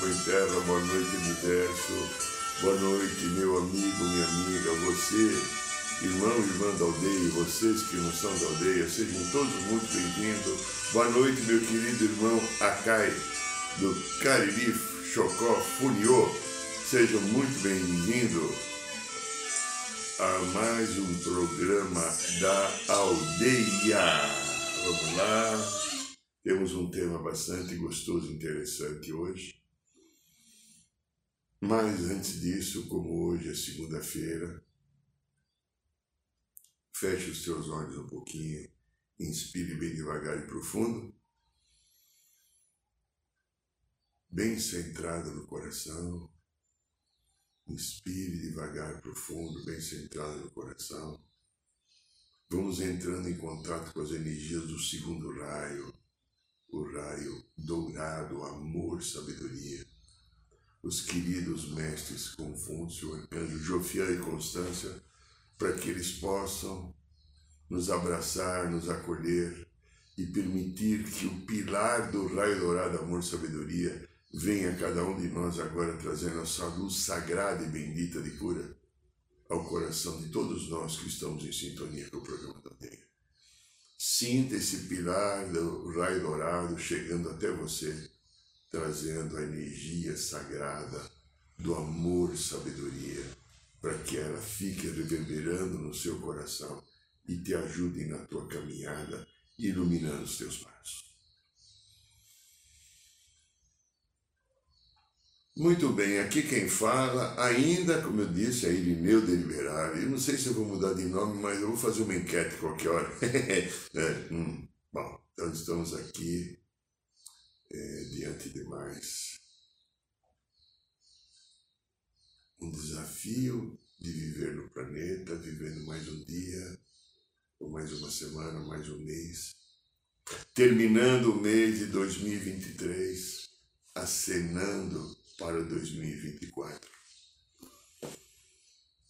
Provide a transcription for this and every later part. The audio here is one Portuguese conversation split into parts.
Mãe Terra. Boa noite, Universo. Boa noite, meu amigo, minha amiga. Você, irmão e irmã da aldeia, vocês que não são da aldeia, sejam todos muito bem-vindos. Boa noite, meu querido irmão Akai, do Cariri Chocó Funiô. Sejam muito bem-vindos a mais um programa da aldeia. Vamos lá. Temos um tema bastante gostoso e interessante hoje. Mas antes disso, como hoje é segunda-feira, feche os seus olhos um pouquinho, inspire bem devagar e profundo, bem centrado no coração. Inspire devagar, profundo, bem centrado no coração. Vamos entrando em contato com as energias do segundo raio, o raio dourado, amor, sabedoria. Os queridos mestres Confúcio, Arcanjo Jofiel e Constância, para que eles possam nos abraçar, nos acolher e permitir que o pilar do raio dourado, amor, sabedoria, venha a cada um de nós agora trazendo essa luz sagrada e bendita de cura ao coração de todos nós que estamos em sintonia com o programa da Terra. Sinta esse pilar do raio dourado chegando até você, trazendo a energia sagrada do amor sabedoria, para que ela fique reverberando no seu coração e te ajude na tua caminhada, iluminando os teus passos. Muito bem, aqui quem fala, ainda como eu disse, é Irineu Deliberare. Eu não sei se eu vou mudar de nome, mas eu vou fazer uma enquete qualquer hora. é, hum, bom, então estamos aqui é, diante de mais um desafio de viver no planeta, vivendo mais um dia, ou mais uma semana, mais um mês, terminando o mês de 2023, acenando para 2024.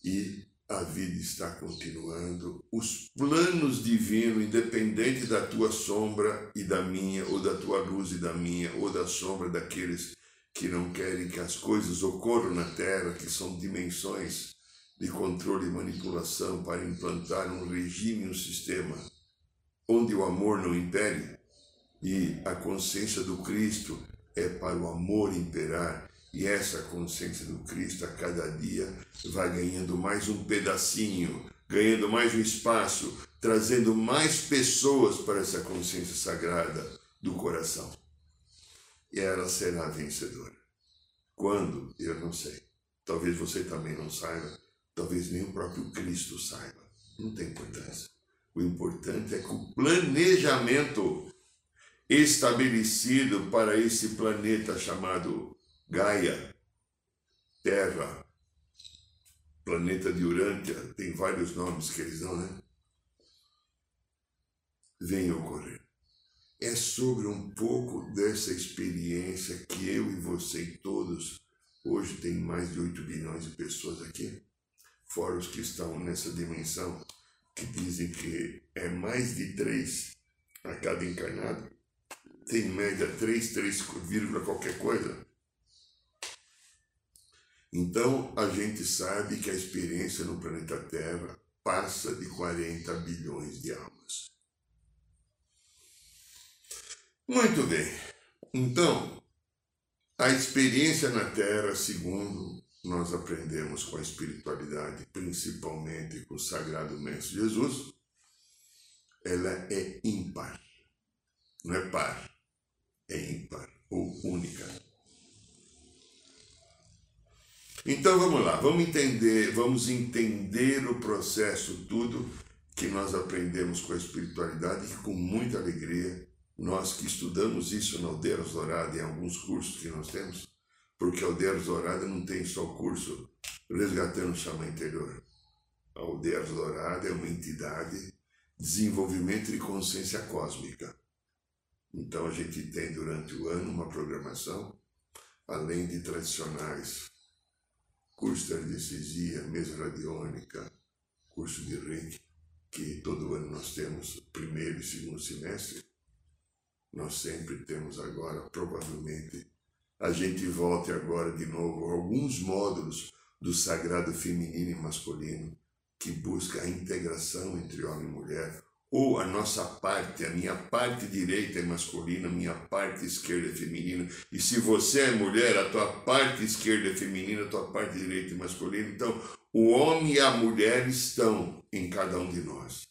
E a vida está continuando. Os planos divinos, independente da tua sombra e da minha, ou da tua luz e da minha, ou da sombra daqueles que não querem que as coisas ocorram na Terra, que são dimensões de controle e manipulação para implantar um regime, um sistema onde o amor não impere e a consciência do Cristo é para o amor imperar e essa consciência do Cristo a cada dia vai ganhando mais um pedacinho, ganhando mais um espaço, trazendo mais pessoas para essa consciência sagrada do coração. E ela será vencedora. Quando? Eu não sei. Talvez você também não saiba, talvez nem o próprio Cristo saiba. Não tem importância. O importante é que o planejamento estabelecido para esse planeta chamado Gaia, Terra, planeta de Urântia, tem vários nomes que eles dão, né? Vem ocorrer. É sobre um pouco dessa experiência que eu e você e todos, hoje tem mais de 8 bilhões de pessoas aqui, fora os que estão nessa dimensão, que dizem que é mais de 3 a cada encarnado, tem em média 3, 3, qualquer coisa. Então, a gente sabe que a experiência no planeta Terra passa de 40 bilhões de almas. Muito bem. Então, a experiência na Terra, segundo nós aprendemos com a espiritualidade, principalmente com o Sagrado Mestre Jesus, ela é ímpar. Não é par, é ímpar ou única. Então vamos lá, vamos entender, vamos entender o processo tudo que nós aprendemos com a espiritualidade e com muita alegria, nós que estudamos isso na Aldeiras Dourada em alguns cursos que nós temos, porque a Aldeiras Dourada não tem só o curso Resgatando o Chama Interior. A Aldeiras Dourada é uma entidade de desenvolvimento de consciência cósmica. Então a gente tem durante o ano uma programação, além de tradicionais curso de anestesia, mesa radiônica, curso de reiki, que todo ano nós temos, primeiro e segundo semestre, nós sempre temos agora, provavelmente, a gente volte agora de novo alguns módulos do sagrado feminino e masculino que busca a integração entre homem e mulher, ou a nossa parte, a minha parte direita é masculina, a minha parte esquerda é feminina. E se você é mulher, a tua parte esquerda é feminina, a tua parte direita é masculina. Então, o homem e a mulher estão em cada um de nós.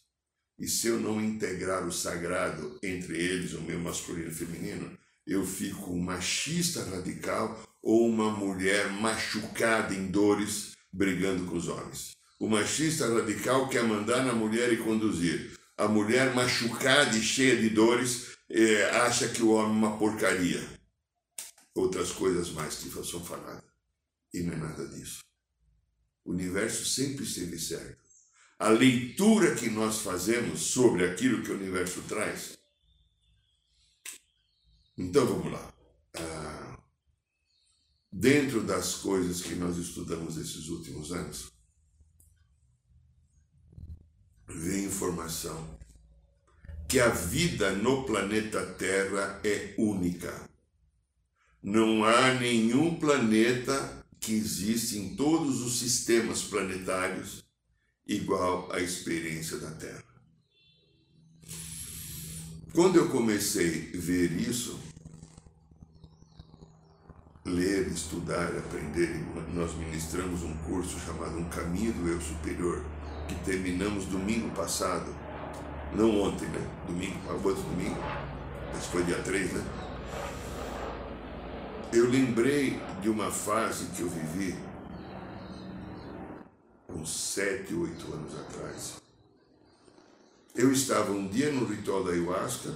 E se eu não integrar o sagrado entre eles, o meu masculino e feminino, eu fico um machista radical ou uma mulher machucada em dores brigando com os homens. O machista radical quer mandar na mulher e conduzir. A mulher machucada e cheia de dores é, acha que o homem é uma porcaria. Outras coisas mais que são faladas. E não é nada disso. O universo sempre esteve certo. A leitura que nós fazemos sobre aquilo que o universo traz. Então vamos lá. Ah, dentro das coisas que nós estudamos esses últimos anos, vem informação que a vida no planeta Terra é única. Não há nenhum planeta que existe em todos os sistemas planetários igual à experiência da Terra. Quando eu comecei a ver isso, ler, estudar, aprender, nós ministramos um curso chamado Um Caminho do Eu Superior que terminamos domingo passado, não ontem, né? Domingo, outro domingo, esse foi dia 3, né? Eu lembrei de uma fase que eu vivi uns sete, oito anos atrás. Eu estava um dia no ritual da ayahuasca.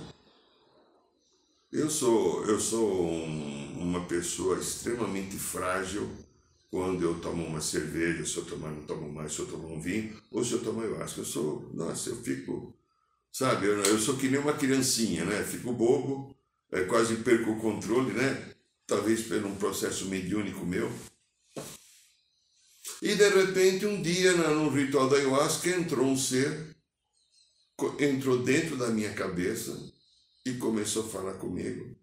Eu sou, eu sou um, uma pessoa extremamente frágil quando eu tomo uma cerveja, se eu tomar, não tomo mais, se eu tomo um vinho, ou se eu tomo ayahuasca. Eu sou, nossa, eu fico, sabe, eu, eu sou que nem uma criancinha, né? Fico bobo, é, quase perco o controle, né? Talvez por um processo mediúnico meu. E de repente, um dia, no ritual da ayahuasca, entrou um ser, entrou dentro da minha cabeça e começou a falar comigo.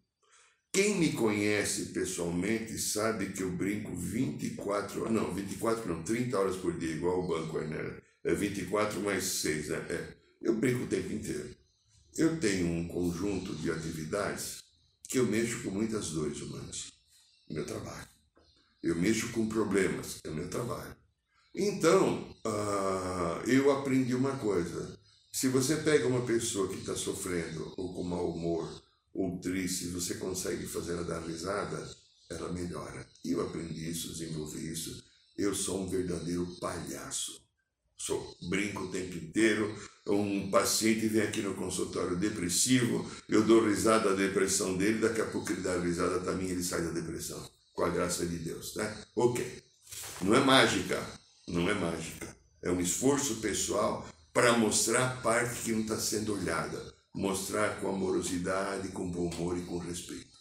Quem me conhece pessoalmente sabe que eu brinco 24, não, 24 não, 30 horas por dia, igual o banco né? É 24 mais 6, né? É. Eu brinco o tempo inteiro. Eu tenho um conjunto de atividades que eu mexo com muitas dores humanas. Meu trabalho. Eu mexo com problemas, é meu trabalho. Então, uh, eu aprendi uma coisa. Se você pega uma pessoa que está sofrendo ou com mau humor, ou triste, você consegue fazer ela dar risada, ela melhora. E eu aprendi isso, desenvolvi isso. Eu sou um verdadeiro palhaço. Sou, brinco o tempo inteiro. Um paciente vem aqui no consultório depressivo, eu dou risada da depressão dele, daqui a pouco ele dá risada também, ele sai da depressão. Com a graça de Deus, né? Ok. Não é mágica, não é mágica. É um esforço pessoal para mostrar a parte que não está sendo olhada mostrar com amorosidade, com bom humor e com respeito.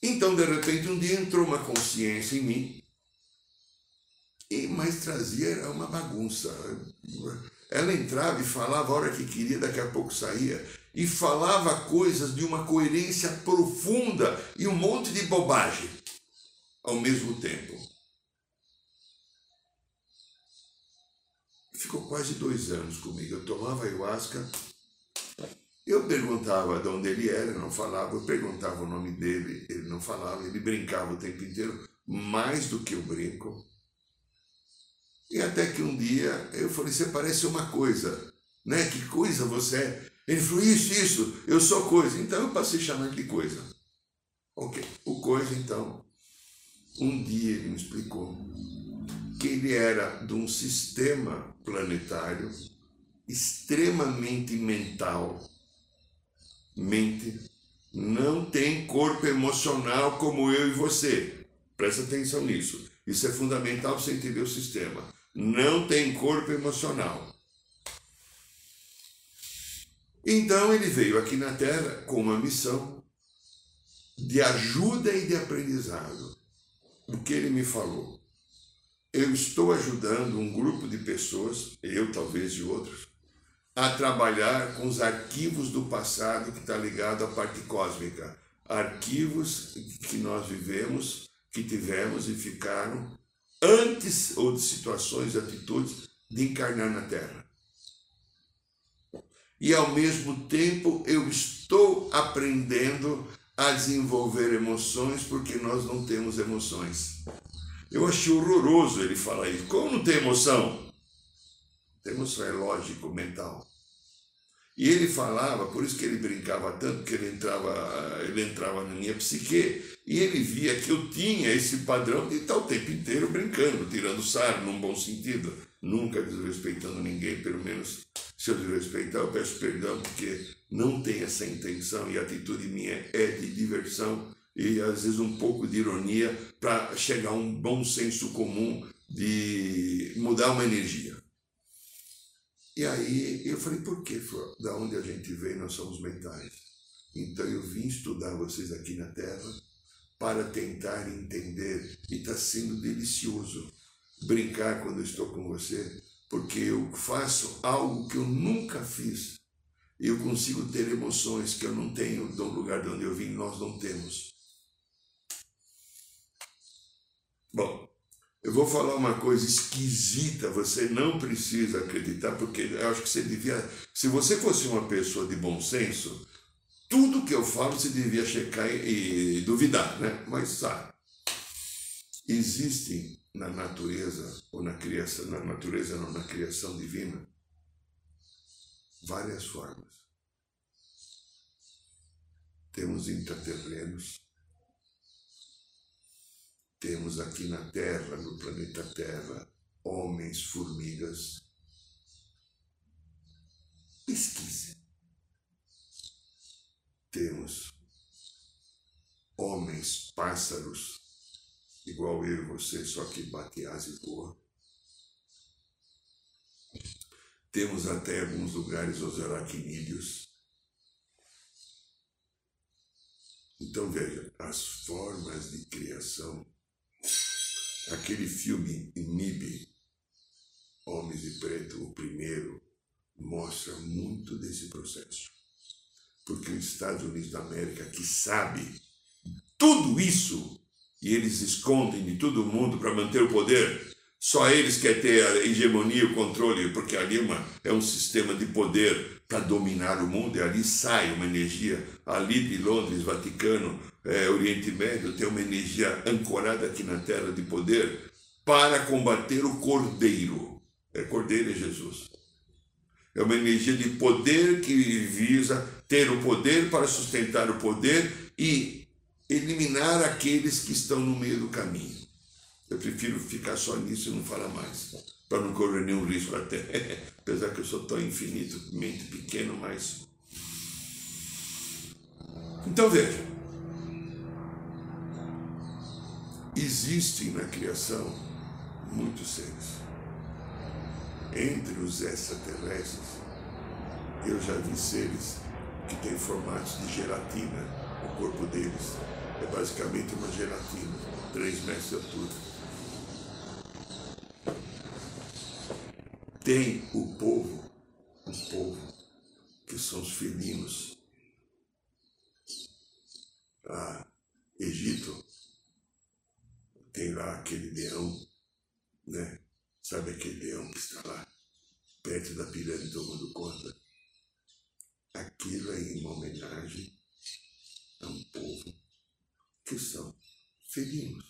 Então, de repente, um dia entrou uma consciência em mim, e mas trazia uma bagunça. Ela entrava e falava a hora que queria, daqui a pouco saía, e falava coisas de uma coerência profunda e um monte de bobagem ao mesmo tempo. Ficou quase dois anos comigo. Eu tomava ayahuasca eu perguntava de onde ele era, não falava, eu perguntava o nome dele, ele não falava, ele brincava o tempo inteiro, mais do que eu brinco. E até que um dia eu falei, você parece uma coisa, né? Que coisa você é? Ele falou, isso, isso, eu sou coisa. Então eu passei chamando de coisa. Ok, o coisa então, um dia ele me explicou que ele era de um sistema planetário extremamente mental. Mente não tem corpo emocional como eu e você. Presta atenção nisso. Isso é fundamental para você entender o sistema. Não tem corpo emocional. Então ele veio aqui na Terra com uma missão de ajuda e de aprendizado. O que ele me falou? Eu estou ajudando um grupo de pessoas, eu talvez e outros, a trabalhar com os arquivos do passado que está ligado à parte cósmica. Arquivos que nós vivemos, que tivemos e ficaram antes ou de situações, atitudes de encarnar na Terra. E ao mesmo tempo eu estou aprendendo a desenvolver emoções porque nós não temos emoções. Eu achei horroroso ele falar isso. Como não tem emoção? Tem emoção é lógico, mental. E ele falava, por isso que ele brincava tanto, que ele entrava, ele entrava na minha psique, e ele via que eu tinha esse padrão de estar o tempo inteiro brincando, tirando sarro, num bom sentido, nunca desrespeitando ninguém, pelo menos se eu desrespeitar, eu peço perdão, porque não tem essa intenção e a atitude minha é de diversão e às vezes um pouco de ironia para chegar a um bom senso comum de mudar uma energia. E aí eu falei, por que, Da onde a gente vem, nós somos mentais. Então eu vim estudar vocês aqui na Terra para tentar entender e está sendo delicioso brincar quando estou com você, porque eu faço algo que eu nunca fiz eu consigo ter emoções que eu não tenho do lugar de onde eu vim, nós não temos. Bom, eu vou falar uma coisa esquisita, você não precisa acreditar, porque eu acho que você devia. Se você fosse uma pessoa de bom senso, tudo que eu falo você devia checar e, e duvidar, né? Mas sabe, existem na natureza, ou na criação, na natureza não, na criação divina, várias formas. Temos intraterrenos, temos aqui na Terra, no planeta Terra, homens, formigas. Pesquise. Temos homens, pássaros, igual eu e você, só que bate asa e voa. Temos até alguns lugares os aracnídeos. Então veja, as formas de criação. Aquele filme Inibe, Homens de Preto, o primeiro, mostra muito desse processo. Porque os Estados Unidos da América, que sabe tudo isso, e eles escondem de todo mundo para manter o poder, só eles querem ter a hegemonia, o controle, porque ali é, uma, é um sistema de poder para dominar o mundo, e ali sai uma energia, ali de Londres, Vaticano, é, Oriente Médio, tem uma energia ancorada aqui na Terra de poder para combater o Cordeiro. É Cordeiro é Jesus. É uma energia de poder que visa ter o poder para sustentar o poder e eliminar aqueles que estão no meio do caminho. Eu prefiro ficar só nisso e não falar mais, para não correr nenhum risco até. Apesar que eu sou tão infinitamente pequeno, mas. Então veja. Existem na criação muitos seres. Entre os extraterrestres, eu já vi seres que têm formatos de gelatina. O corpo deles é basicamente uma gelatina, 3 metros de altura. Tem o povo, o povo, que são os felinos. Ah, Egito, tem lá aquele leão, né? Sabe aquele leão que está lá, perto da pirâmide tomando conta? Aquilo é uma homenagem a um povo que são felinos.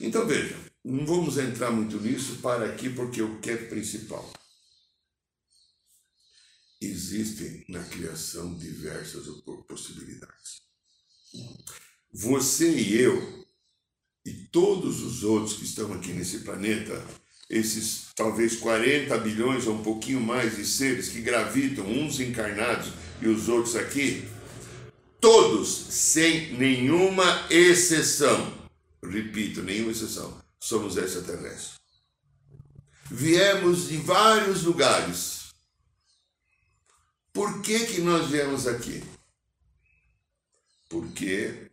Então veja, não vamos entrar muito nisso para aqui porque o que é principal. Existem na criação diversas possibilidades. Você e eu, e todos os outros que estão aqui nesse planeta, esses talvez 40 bilhões ou um pouquinho mais de seres que gravitam, uns encarnados e os outros aqui, todos, sem nenhuma exceção, repito, nenhuma exceção, somos extraterrestres. Viemos de vários lugares. Por que, que nós viemos aqui? Porque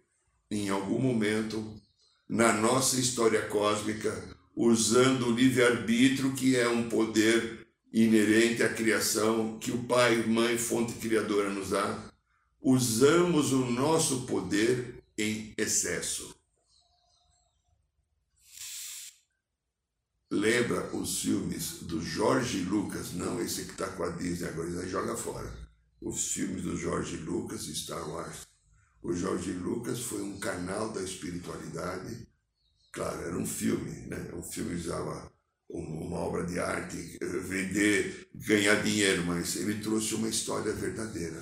em algum momento na nossa história cósmica, usando o livre-arbítrio, que é um poder inerente à criação que o Pai, Mãe, Fonte Criadora nos dá, usamos o nosso poder em excesso. Lembra os filmes do Jorge Lucas? Não esse que está com a Disney agora, ele joga fora. Os filmes do Jorge Lucas, Star Wars. O Jorge Lucas foi um canal da espiritualidade. Claro, era um filme, né? Um filme usava uma obra de arte, vender, ganhar dinheiro, mas ele trouxe uma história verdadeira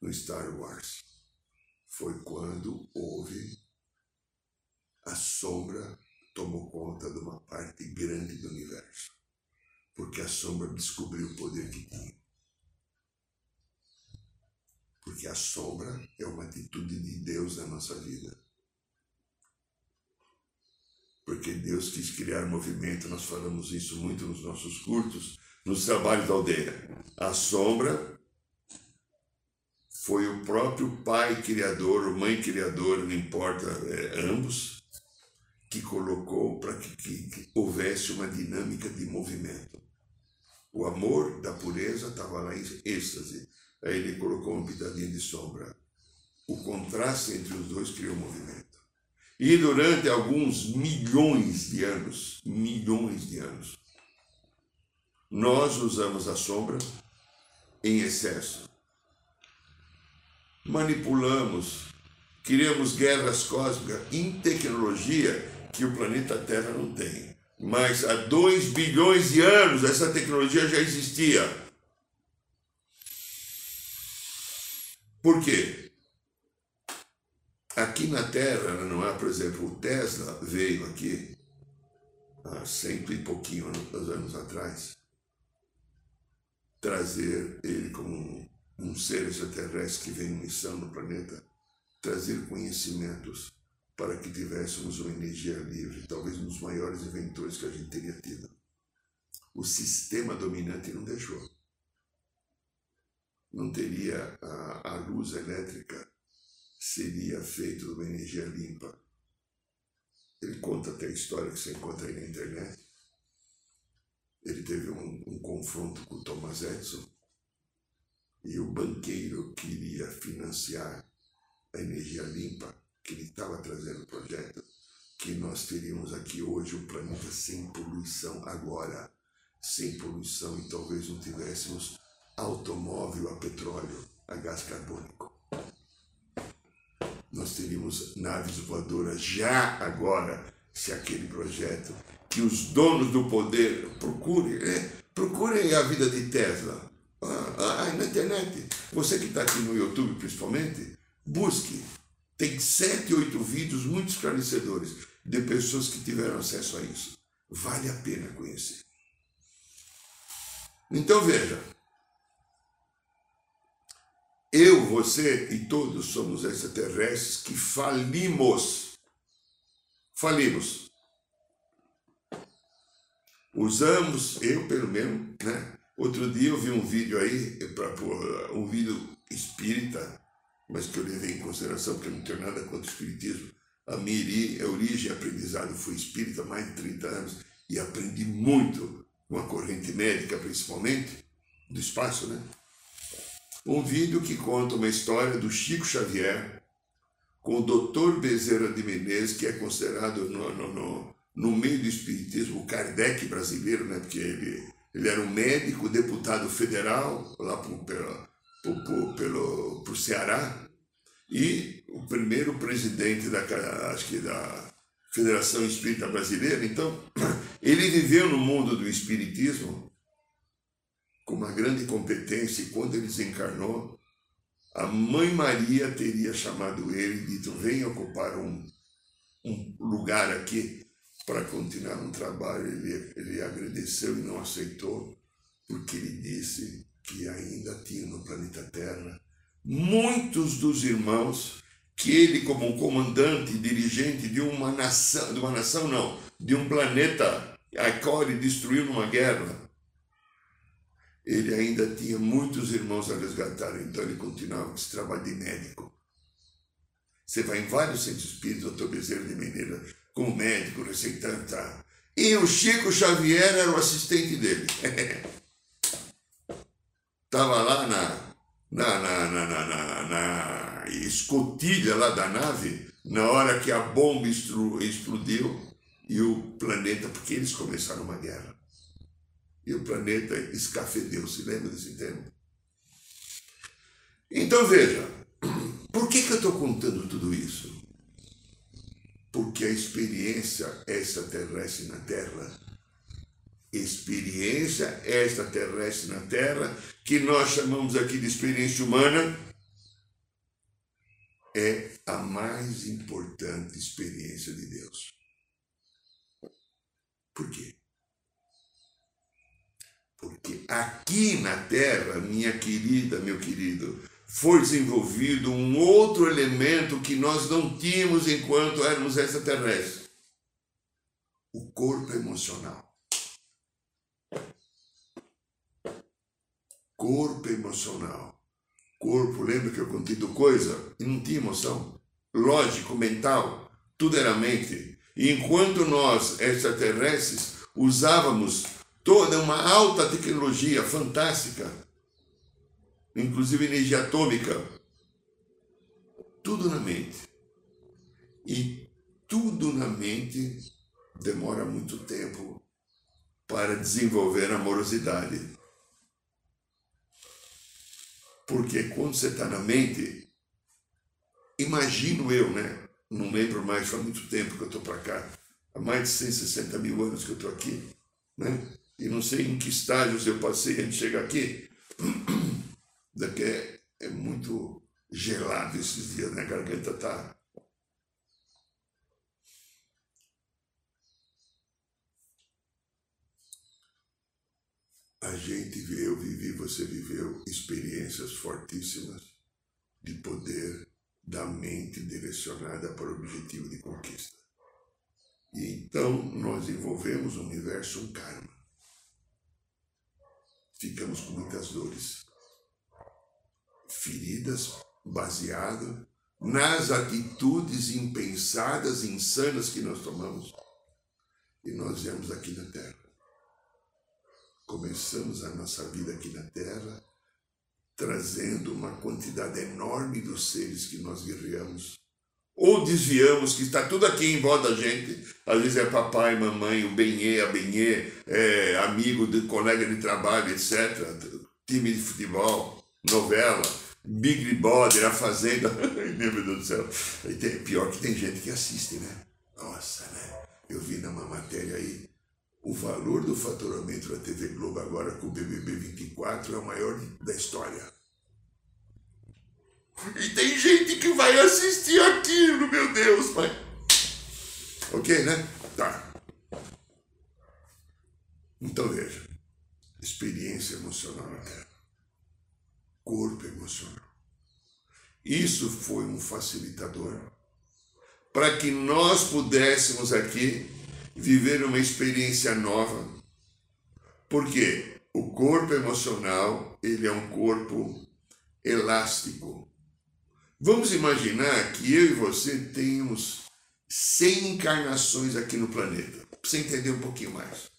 no Star Wars. Foi quando houve a sombra tomou conta de uma parte grande do universo, porque a sombra descobriu o poder que tinha. Porque a sombra é uma atitude de Deus na nossa vida. Porque Deus quis criar movimento, nós falamos isso muito nos nossos cultos, nos trabalhos da aldeia. A sombra foi o próprio pai criador, ou mãe criadora, não importa, é, ambos, que colocou para que, que, que houvesse uma dinâmica de movimento. O amor da pureza estava lá em êxtase. Aí ele colocou uma pitadinha de sombra. O contraste entre os dois criou movimento. E durante alguns milhões de anos, milhões de anos, nós usamos a sombra em excesso. Manipulamos, criamos guerras cósmicas em tecnologia que o planeta Terra não tem. Mas há 2 bilhões de anos essa tecnologia já existia. Por quê? Aqui na Terra, não é? Por exemplo, o Tesla veio aqui há cento e pouquinho anos atrás trazer ele como um, um ser extraterrestre que vem em missão no planeta, trazer conhecimentos para que tivéssemos uma energia livre, talvez um dos maiores inventores que a gente teria tido. O sistema dominante não deixou não teria a, a luz elétrica, seria feito de uma energia limpa. Ele conta até a história que você encontra aí na internet. Ele teve um, um confronto com o Thomas Edison e o banqueiro queria financiar a energia limpa que ele estava trazendo o projeto, que nós teríamos aqui hoje um planeta sem poluição agora, sem poluição e talvez não tivéssemos automóvel a petróleo, a gás carbônico. Nós teríamos naves voadoras já agora, se aquele projeto que os donos do poder procurem, é, procurem a vida de Tesla. Ah, ah, na internet. Você que está aqui no YouTube principalmente, busque. Tem sete, oito vídeos muito esclarecedores de pessoas que tiveram acesso a isso. Vale a pena conhecer. Então veja, eu, você e todos somos extraterrestres que falimos. Falimos. Usamos, eu pelo menos, né? Outro dia eu vi um vídeo aí, um vídeo espírita, mas que eu levei em consideração, porque eu não tenho nada contra o espiritismo. A minha origem e aprendizado foi espírita há mais de 30 anos e aprendi muito com a corrente médica, principalmente, do espaço, né? Um vídeo que conta uma história do Chico Xavier com o Dr. Bezerra de Menezes, que é considerado no, no, no, no meio do espiritismo o Kardec brasileiro, né? porque ele, ele era um médico, deputado federal lá pro, pelo, pro, pelo, pro Ceará e o primeiro presidente da, acho que da Federação Espírita Brasileira. Então, ele viveu no mundo do espiritismo com uma grande competência, e quando ele desencarnou, a Mãe Maria teria chamado ele e dito: venha ocupar um, um lugar aqui, para continuar um trabalho, ele, ele agradeceu e não aceitou, porque ele disse que ainda tinha no planeta Terra muitos dos irmãos que ele, como comandante, dirigente de uma nação, de uma nação não, de um planeta a qual ele destruiu numa guerra, ele ainda tinha muitos irmãos a resgatar, então ele continuava com esse trabalho de médico. Você vai em vários centros espíritas, doutor Bezerra de Mineira, como médico, receitando, tá? E o Chico Xavier era o assistente dele. Estava lá na, na, na, na, na, na, escotilha lá da nave, na hora que a bomba explodiu e o planeta, porque eles começaram uma guerra. E o planeta escafedeu, se lembra desse termo? Então veja, por que, que eu estou contando tudo isso? Porque a experiência extraterrestre na Terra experiência extraterrestre na Terra, que nós chamamos aqui de experiência humana, é a mais importante experiência de Deus. Por quê? Porque aqui na Terra, minha querida, meu querido, foi desenvolvido um outro elemento que nós não tínhamos enquanto éramos extraterrestres: o corpo emocional. Corpo emocional. Corpo, lembra que eu contei do coisa? E não tinha emoção. Lógico, mental, tudo era mente. E enquanto nós, extraterrestres, usávamos toda uma alta tecnologia fantástica, inclusive energia atômica, tudo na mente. E tudo na mente demora muito tempo para desenvolver amorosidade. Porque quando você está na mente, imagino eu, né? Não lembro mais, faz muito tempo que eu estou para cá. Há mais de 160 mil anos que eu estou aqui, né? E não sei em que estágios eu passei antes de chegar aqui. Daqui é, é muito gelado esses dias, né? A garganta está a gente, eu vivi, você viveu experiências fortíssimas de poder da mente direcionada para o objetivo de conquista. E então nós envolvemos o universo um karma. Ficamos com muitas dores, feridas baseado nas atitudes impensadas, insanas que nós tomamos. E nós viemos aqui na Terra começamos a nossa vida aqui na Terra trazendo uma quantidade enorme dos seres que nós guerreamos. Ou desviamos, que está tudo aqui em volta da gente. Às vezes é papai, mamãe, o benê, a benê, é amigo, de, colega de trabalho, etc. Time de futebol, novela, Big Brother, A Fazenda. Meu Deus do céu. Pior que tem gente que assiste, né? Nossa, né? Eu vi numa matéria aí o valor do faturamento da TV Globo agora com o BBB 24 é o maior da história. E tem gente que vai assistir aquilo, meu Deus, pai. Ok, né? Tá. Então veja. Experiência emocional na Terra. Corpo emocional. Isso foi um facilitador para que nós pudéssemos aqui viver uma experiência nova, porque o corpo emocional, ele é um corpo elástico. Vamos imaginar que eu e você temos 100 encarnações aqui no planeta, para você entender um pouquinho mais.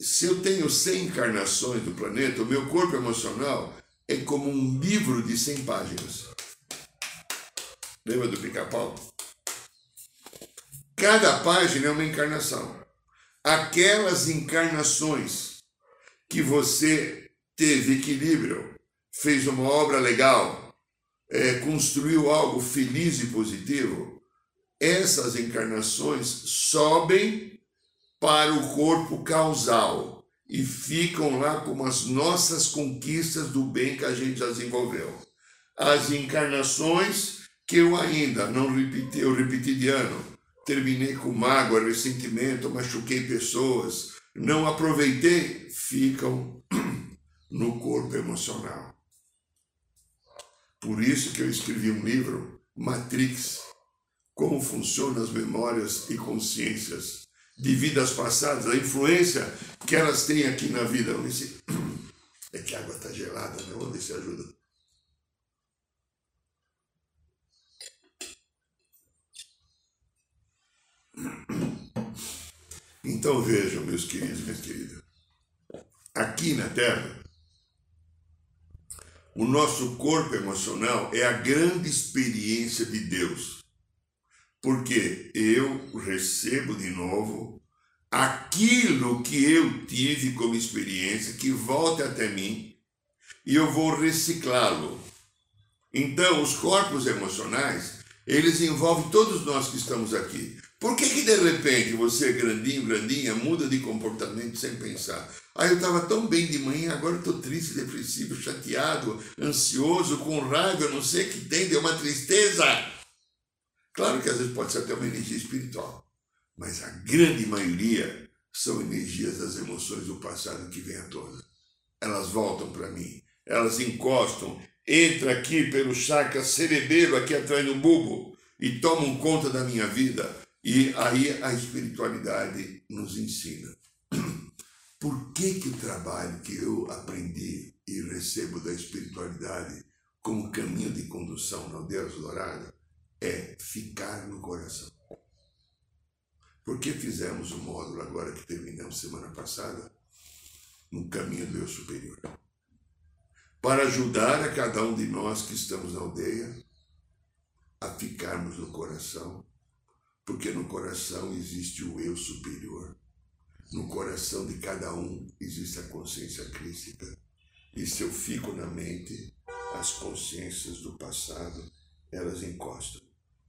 Se eu tenho 100 encarnações do planeta, o meu corpo emocional é como um livro de 100 páginas. Lembra do pica-pau? Cada página é uma encarnação. Aquelas encarnações que você teve equilíbrio, fez uma obra legal, é, construiu algo feliz e positivo, essas encarnações sobem para o corpo causal e ficam lá como as nossas conquistas do bem que a gente já desenvolveu. As encarnações que eu ainda não repeti, eu repeti de ano, terminei com mágoa, ressentimento, machuquei pessoas, não aproveitei, ficam no corpo emocional. Por isso que eu escrevi um livro, Matrix, como funcionam as memórias e consciências de vidas passadas, a influência que elas têm aqui na vida. É que a água está gelada, né? Vamos ver se ajuda. Então vejam, meus queridos minhas queridas, aqui na Terra, o nosso corpo emocional é a grande experiência de Deus. Porque eu recebo de novo aquilo que eu tive como experiência, que volta até mim, e eu vou reciclá-lo. Então, os corpos emocionais, eles envolvem todos nós que estamos aqui. Por que, que de repente você, grandinho, grandinha, muda de comportamento sem pensar? Ah, eu estava tão bem de manhã, agora estou triste, depressivo, chateado, ansioso, com raiva, não sei o que tem, deu uma tristeza. Claro que às vezes pode ser até uma energia espiritual, mas a grande maioria são energias das emoções do passado que vêm à tona. Elas voltam para mim, elas encostam, entra aqui pelo chakra cerebelo, aqui atrás do bulbo, e tomam conta da minha vida e aí a espiritualidade nos ensina. Por que, que o trabalho que eu aprendi e recebo da espiritualidade como caminho de condução na Deus Dourada é ficar no coração? Por que fizemos o módulo agora que terminamos semana passada no caminho do eu superior? Para ajudar a cada um de nós que estamos na aldeia a ficarmos no coração porque no coração existe o eu superior. No coração de cada um existe a consciência crística. E se eu fico na mente, as consciências do passado, elas encostam.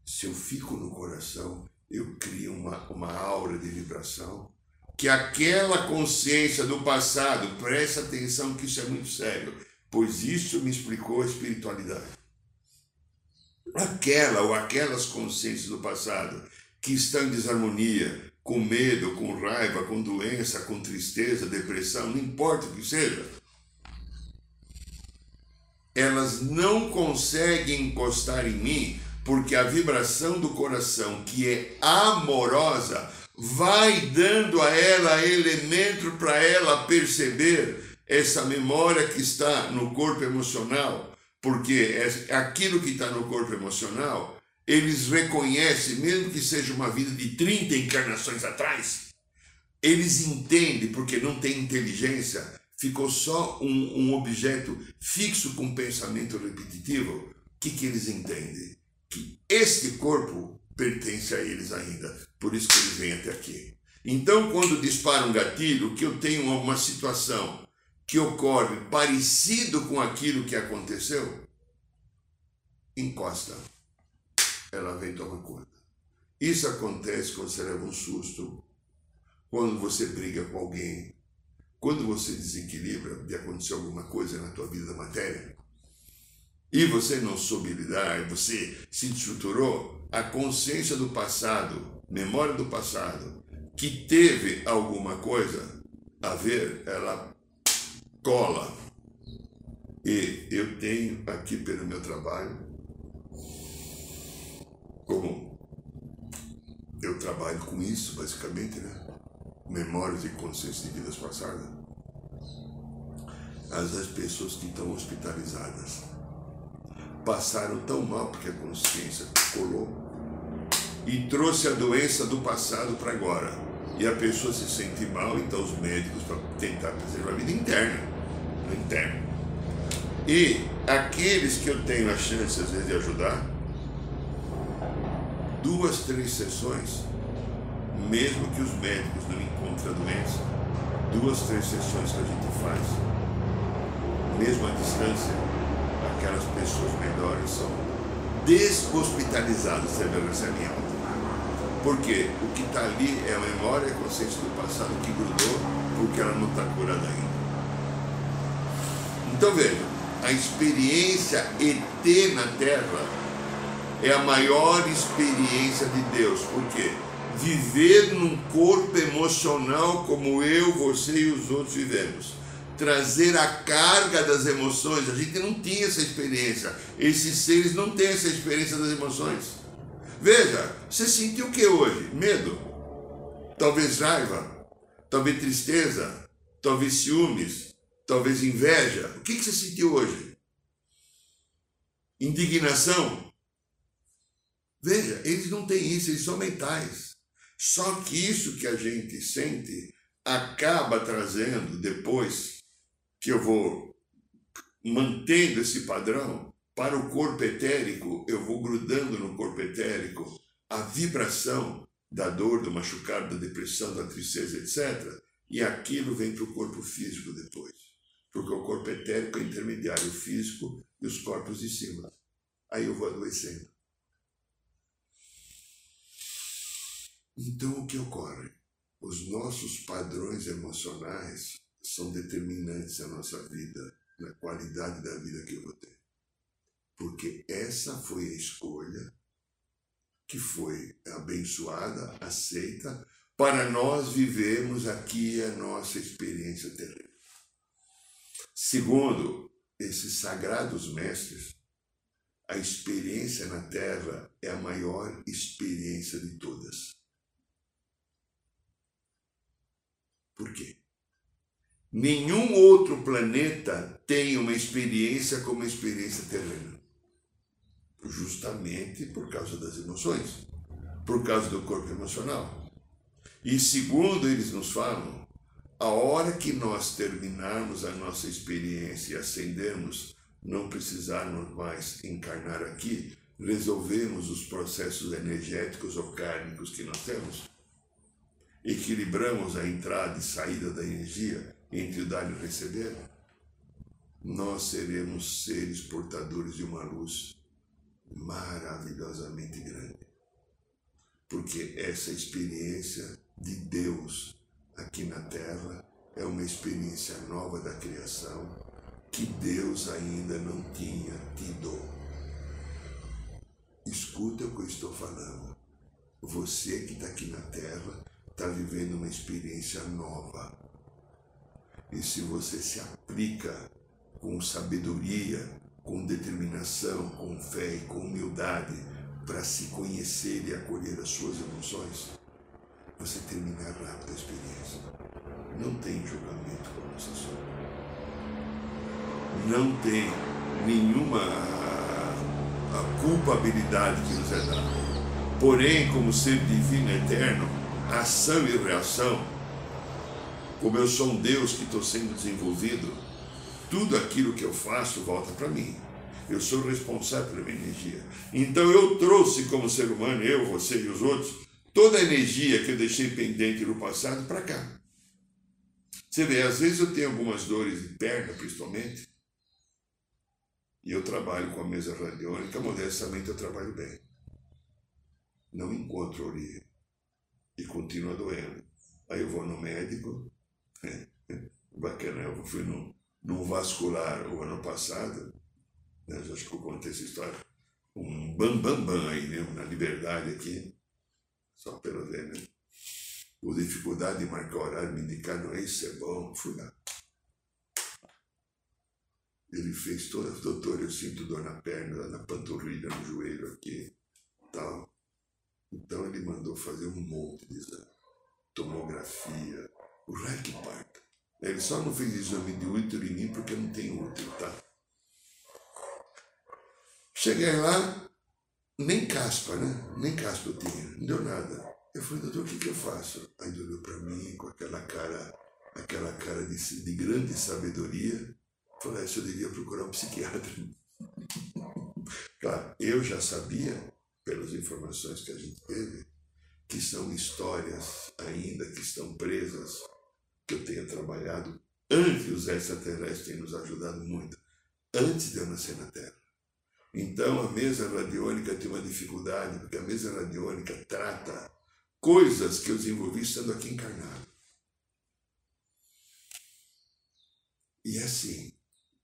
Se eu fico no coração, eu crio uma, uma aura de vibração que aquela consciência do passado, presta atenção que isso é muito sério, pois isso me explicou a espiritualidade. Aquela ou aquelas consciências do passado que estão em desarmonia, com medo, com raiva, com doença, com tristeza, depressão, não importa o que seja, elas não conseguem encostar em mim porque a vibração do coração, que é amorosa, vai dando a ela elemento para ela perceber essa memória que está no corpo emocional, porque é aquilo que está no corpo emocional eles reconhecem, mesmo que seja uma vida de 30 encarnações atrás, eles entendem, porque não tem inteligência, ficou só um, um objeto fixo com pensamento repetitivo. O que, que eles entendem? Que este corpo pertence a eles ainda, por isso que eles vêm até aqui. Então, quando dispara um gatilho, que eu tenho uma situação que ocorre parecido com aquilo que aconteceu, encosta ela vem tomar conta. Isso acontece quando você leva um susto, quando você briga com alguém, quando você desequilibra de acontecer alguma coisa na tua vida da matéria, e você não soube lidar, você se estruturou, a consciência do passado, memória do passado, que teve alguma coisa a ver, ela cola. E eu tenho aqui pelo meu trabalho como eu trabalho com isso, basicamente, né? Memórias e consciência de vidas passadas. As, as pessoas que estão hospitalizadas passaram tão mal porque a consciência colou e trouxe a doença do passado para agora. E a pessoa se sente mal, então os médicos, para tentar preservar a vida interna, interna. E aqueles que eu tenho a chance, às vezes, de ajudar, duas, três sessões, mesmo que os médicos não encontrem a doença, duas, três sessões que a gente faz, mesmo à distância, aquelas pessoas melhores são deshospitalizadas se ela recebem alta. Porque o que está ali é a memória a consciência do passado que grudou porque ela não está curada ainda. Então veja, a experiência ET na Terra é a maior experiência de Deus. Por quê? Viver num corpo emocional como eu, você e os outros vivemos. Trazer a carga das emoções. A gente não tinha essa experiência. Esses seres não têm essa experiência das emoções. Veja, você sentiu o que hoje? Medo? Talvez raiva? Talvez tristeza? Talvez ciúmes? Talvez inveja? O que você sentiu hoje? Indignação? Veja, eles não têm isso, eles são mentais. Só que isso que a gente sente acaba trazendo depois que eu vou mantendo esse padrão para o corpo etérico, eu vou grudando no corpo etérico a vibração da dor, do machucado, da depressão, da tristeza, etc. E aquilo vem para o corpo físico depois. Porque o corpo etérico é intermediário físico e os corpos de cima. Aí eu vou adoecendo. Então, o que ocorre? Os nossos padrões emocionais são determinantes na nossa vida, na qualidade da vida que eu vou ter. Porque essa foi a escolha que foi abençoada, aceita, para nós vivermos aqui a nossa experiência terrena. Segundo esses sagrados mestres, a experiência na Terra é a maior experiência de todas. Por quê? Nenhum outro planeta tem uma experiência como a experiência terrena. Justamente por causa das emoções, por causa do corpo emocional. E segundo eles nos falam, a hora que nós terminarmos a nossa experiência e ascendermos, não precisarmos mais encarnar aqui, resolvemos os processos energéticos ou kármicos que nós temos, equilibramos a entrada e saída da energia entre o dar e o receber, nós seremos seres portadores de uma luz maravilhosamente grande. Porque essa experiência de Deus aqui na Terra é uma experiência nova da criação que Deus ainda não tinha tido. Escuta o que eu estou falando. Você que está aqui na Terra está vivendo uma experiência nova. E se você se aplica com sabedoria, com determinação, com fé e com humildade para se conhecer e acolher as suas emoções, você termina rápido a experiência. Não tem julgamento com nossa sombra. Não tem nenhuma culpabilidade que nos é dada. Porém, como ser divino eterno, ação e reação, como eu sou um Deus que estou sendo desenvolvido, tudo aquilo que eu faço volta para mim. Eu sou responsável pela minha energia. Então eu trouxe como ser humano, eu, você e os outros, toda a energia que eu deixei pendente no passado para cá. Você vê, às vezes eu tenho algumas dores de perna, principalmente, e eu trabalho com a mesa radiônica, modestamente eu trabalho bem. Não encontro origem e continua doendo. Aí eu vou no médico, bacana, eu fui no, no vascular o ano passado, né, acho que eu contei essa história, um bam, bam, bam aí mesmo, na liberdade aqui, só pelo ver, né? Por dificuldade de marcar horário, me indicaram, isso é bom, fui lá. Ele fez toda, doutor, eu sinto dor na perna, na panturrilha, no joelho aqui, tal. Então ele mandou fazer um monte de exame. Tomografia, o que parta. Ele só não fez exame de útero em mim porque não tem útero, tá? Cheguei lá, nem caspa, né? Nem caspa eu tinha, não deu nada. Eu falei, doutor, o que, que eu faço? Aí ele olhou para mim com aquela cara, aquela cara de, de grande sabedoria. Falei, ah, eu devia procurar um psiquiatra. claro, eu já sabia pelas informações que a gente teve, que são histórias ainda que estão presas, que eu tenha trabalhado antes os extraterrestres têm nos ajudado muito, antes de eu nascer na Terra. Então a mesa radiônica tem uma dificuldade, porque a mesa radiônica trata coisas que eu desenvolvi estando aqui encarnado. E é assim,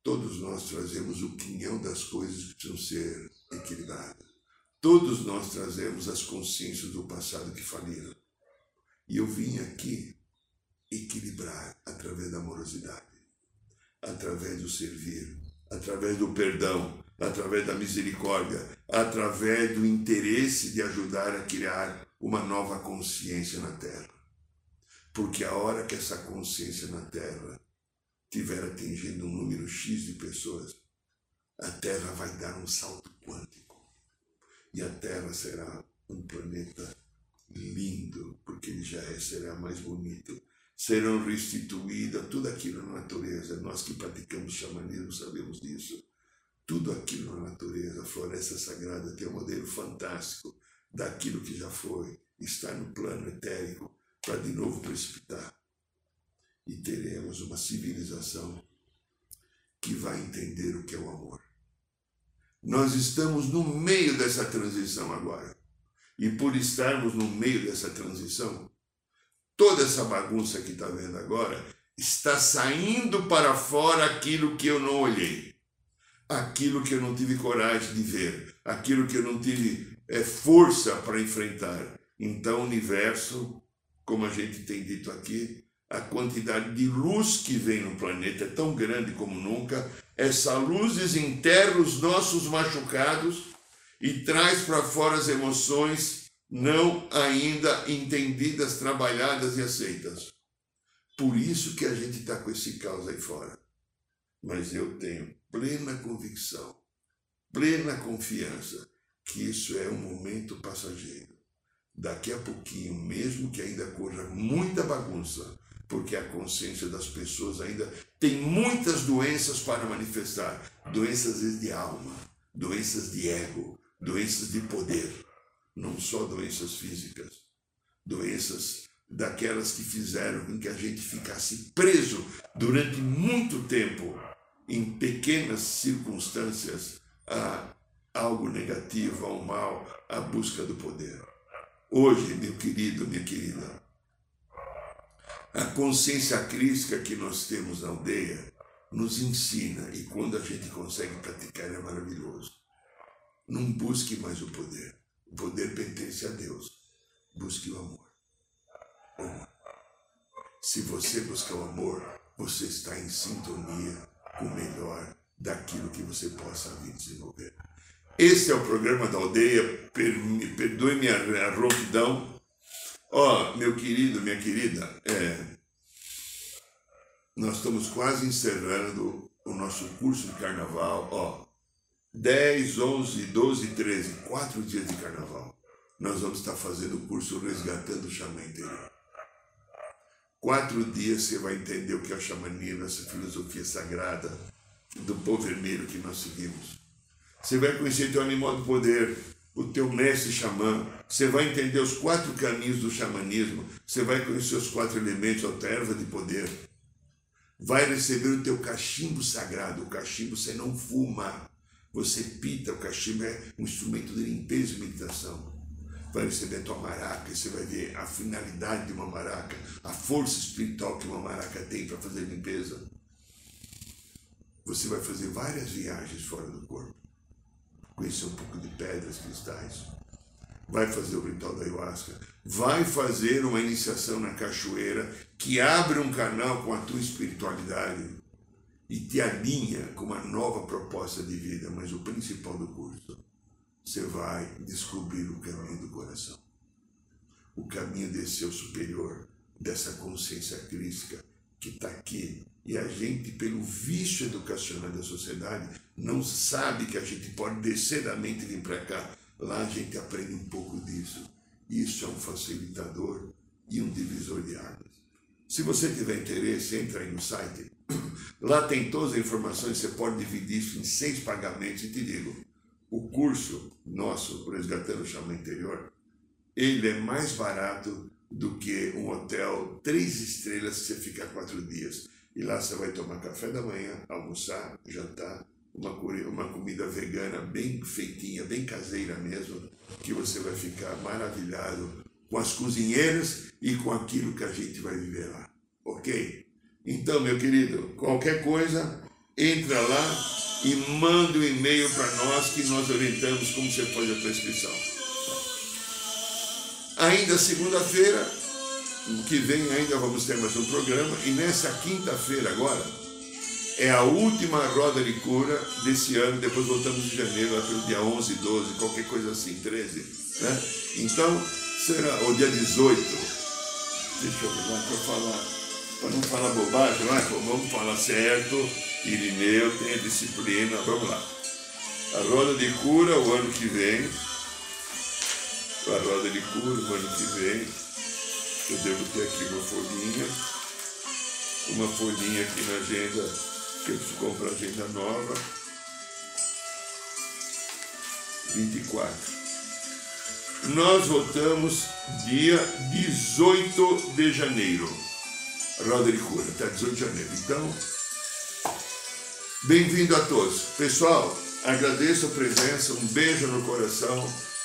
todos nós trazemos o quinhão das coisas que precisam ser equilibradas Todos nós trazemos as consciências do passado que faliram. E eu vim aqui equilibrar através da amorosidade, através do servir, através do perdão, através da misericórdia, através do interesse de ajudar a criar uma nova consciência na Terra. Porque a hora que essa consciência na Terra tiver atingindo um número X de pessoas, a Terra vai dar um salto quântico. E a Terra será um planeta lindo, porque ele já é, será mais bonito. Serão restituídas tudo aquilo na natureza. Nós que praticamos xamanismo sabemos disso. Tudo aquilo na natureza, a floresta sagrada tem um modelo fantástico daquilo que já foi, está no plano etérico para de novo precipitar. E teremos uma civilização que vai entender o que é o amor. Nós estamos no meio dessa transição agora. E por estarmos no meio dessa transição, toda essa bagunça que está vendo agora está saindo para fora aquilo que eu não olhei, aquilo que eu não tive coragem de ver, aquilo que eu não tive é, força para enfrentar. Então, o universo, como a gente tem dito aqui, a quantidade de luz que vem no planeta é tão grande como nunca. Essa luz desenterra os nossos machucados e traz para fora as emoções não ainda entendidas, trabalhadas e aceitas. Por isso que a gente está com esse caos aí fora. Mas eu tenho plena convicção, plena confiança que isso é um momento passageiro. Daqui a pouquinho, mesmo que ainda corra muita bagunça, porque a consciência das pessoas ainda tem muitas doenças para manifestar. Doenças de alma, doenças de ego, doenças de poder, não só doenças físicas, doenças daquelas que fizeram com que a gente ficasse preso durante muito tempo em pequenas circunstâncias a algo negativo, ao mal, a busca do poder. Hoje, meu querido, minha querida, a consciência crítica que nós temos na aldeia nos ensina, e quando a gente consegue praticar é maravilhoso. Não busque mais o poder. O poder pertence a Deus. Busque o amor. Se você buscar o amor, você está em sintonia com o melhor daquilo que você possa vir desenvolver. Esse é o programa da aldeia. Perdoe-me a, rouquidão. Ó, oh, meu querido, minha querida, é, nós estamos quase encerrando o nosso curso de carnaval. Ó, 10, 11, 12, 13, quatro dias de carnaval. Nós vamos estar fazendo o curso Resgatando o Xamã Interior. Quatro dias você vai entender o que é o xamanismo, essa filosofia sagrada do povo vermelho que nós seguimos. Você vai conhecer teu animal do poder, o teu mestre xamã. Você vai entender os quatro caminhos do xamanismo. Você vai conhecer os quatro elementos, a erva de poder. Vai receber o teu cachimbo sagrado. O cachimbo você não fuma. Você pita, o cachimbo é um instrumento de limpeza e meditação. Vai receber a tua maraca, você vai ver a finalidade de uma maraca, a força espiritual que uma maraca tem para fazer limpeza. Você vai fazer várias viagens fora do corpo conhecer um pouco de pedras, cristais, vai fazer o ritual da ayahuasca, vai fazer uma iniciação na cachoeira que abre um canal com a tua espiritualidade e te alinha com uma nova proposta de vida, mas o principal do curso, você vai descobrir o caminho do coração, o caminho desse seu superior, dessa consciência crítica que está aqui e a gente, pelo vício educacional da sociedade, não sabe que a gente pode descer da mente e vir para cá. Lá a gente aprende um pouco disso. Isso é um facilitador e um divisor de águas. Se você tiver interesse, entra aí no site. Lá tem todas as informações, você pode dividir isso em seis pagamentos. E te digo, o curso nosso, Resgatando o Chama Interior, ele é mais barato do que um hotel três estrelas que você fica quatro dias. E lá você vai tomar café da manhã, almoçar, jantar, uma, uma comida vegana bem feitinha, bem caseira mesmo, que você vai ficar maravilhado com as cozinheiras e com aquilo que a gente vai viver lá. Ok? Então, meu querido, qualquer coisa, entra lá e manda um e-mail para nós que nós orientamos como você faz a prescrição. Ainda segunda-feira, que vem ainda vamos ter mais um programa, e nessa quinta-feira agora, é a última roda de cura desse ano, depois voltamos em janeiro, lá pelo dia 11, 12, qualquer coisa assim, 13. Né? Então, será o dia 18. Deixa eu ver para falar, para não falar bobagem, não é? vamos falar certo. Irineu, tenha disciplina, vamos lá. A roda de cura o ano que vem. A roda de ano que vem. Eu devo ter aqui uma folhinha. Uma folhinha aqui na agenda, que eu preciso comprar agenda nova. 24. Nós voltamos dia 18 de janeiro. Roda de cura, até 18 de janeiro. Então, Bem-vindo a todos. Pessoal, agradeço a presença, um beijo no coração.